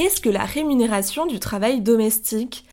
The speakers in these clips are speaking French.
Qu'est-ce que la rémunération du travail domestique?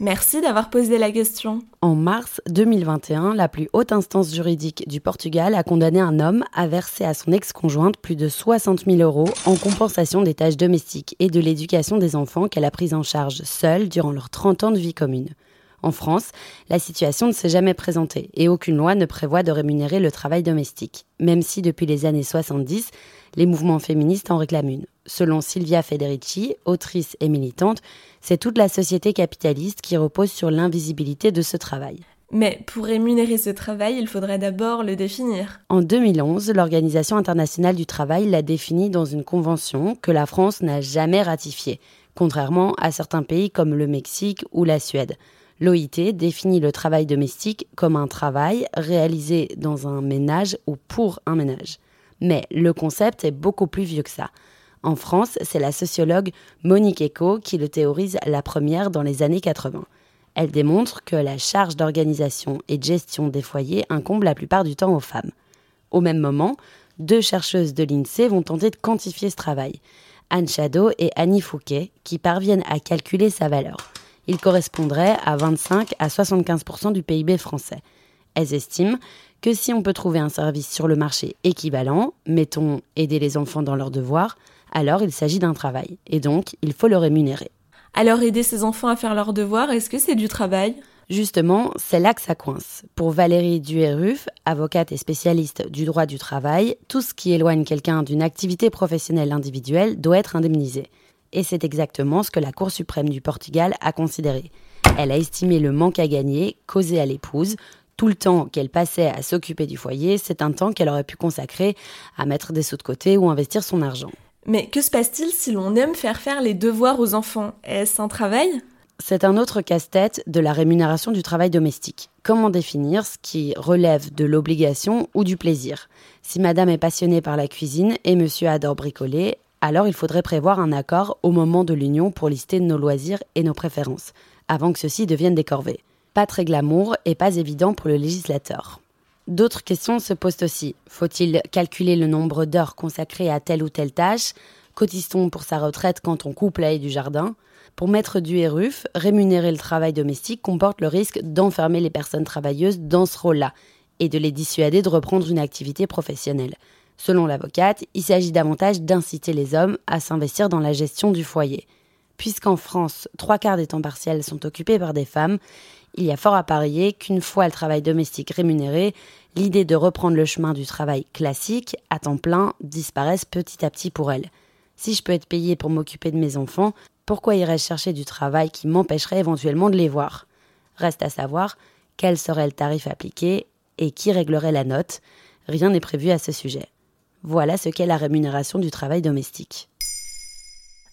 Merci d'avoir posé la question. En mars 2021, la plus haute instance juridique du Portugal a condamné un homme à verser à son ex-conjointe plus de 60 000 euros en compensation des tâches domestiques et de l'éducation des enfants qu'elle a prises en charge seule durant leurs 30 ans de vie commune. En France, la situation ne s'est jamais présentée et aucune loi ne prévoit de rémunérer le travail domestique, même si depuis les années 70, les mouvements féministes en réclament une. Selon Silvia Federici, autrice et militante, c'est toute la société capitaliste qui repose sur l'invisibilité de ce travail. Mais pour rémunérer ce travail, il faudrait d'abord le définir. En 2011, l'Organisation internationale du travail l'a défini dans une convention que la France n'a jamais ratifiée, contrairement à certains pays comme le Mexique ou la Suède. L'OIT définit le travail domestique comme un travail réalisé dans un ménage ou pour un ménage. Mais le concept est beaucoup plus vieux que ça. En France, c'est la sociologue Monique Eco qui le théorise la première dans les années 80. Elle démontre que la charge d'organisation et de gestion des foyers incombe la plupart du temps aux femmes. Au même moment, deux chercheuses de l'INSEE vont tenter de quantifier ce travail. Anne Chadeau et Annie Fouquet, qui parviennent à calculer sa valeur il correspondrait à 25 à 75% du PIB français. Elles estiment que si on peut trouver un service sur le marché équivalent, mettons aider les enfants dans leurs devoirs, alors il s'agit d'un travail, et donc il faut le rémunérer. Alors aider ses enfants à faire leurs devoirs, est-ce que c'est du travail? Justement, c'est là que ça coince. Pour Valérie Dueruf, avocate et spécialiste du droit du travail, tout ce qui éloigne quelqu'un d'une activité professionnelle individuelle doit être indemnisé. Et c'est exactement ce que la Cour suprême du Portugal a considéré. Elle a estimé le manque à gagner causé à l'épouse. Tout le temps qu'elle passait à s'occuper du foyer, c'est un temps qu'elle aurait pu consacrer à mettre des sous de côté ou investir son argent. Mais que se passe-t-il si l'on aime faire faire les devoirs aux enfants? Est-ce un travail? C'est un autre casse-tête de la rémunération du travail domestique. Comment définir ce qui relève de l'obligation ou du plaisir? Si madame est passionnée par la cuisine et monsieur adore bricoler, alors il faudrait prévoir un accord au moment de l'union pour lister nos loisirs et nos préférences, avant que ceux-ci deviennent des corvées. Pas très glamour et pas évident pour le législateur. D'autres questions se posent aussi. Faut-il calculer le nombre d'heures consacrées à telle ou telle tâche? Cotise-t-on pour sa retraite quand on coupe l'ail du jardin? Pour mettre du RUF, rémunérer le travail domestique comporte le risque d'enfermer les personnes travailleuses dans ce rôle-là et de les dissuader de reprendre une activité professionnelle. Selon l'avocate, il s'agit davantage d'inciter les hommes à s'investir dans la gestion du foyer. Puisqu'en France, trois quarts des temps partiels sont occupés par des femmes, il y a fort à parier qu'une fois le travail domestique rémunéré, l'idée de reprendre le chemin du travail classique, à temps plein, disparaisse petit à petit pour elles. Si je peux être payée pour m'occuper de mes enfants, pourquoi irais-je chercher du travail qui m'empêcherait éventuellement de les voir? Reste à savoir quel serait le tarif appliqué et qui réglerait la note. Rien n'est prévu à ce sujet. Voilà ce qu'est la rémunération du travail domestique.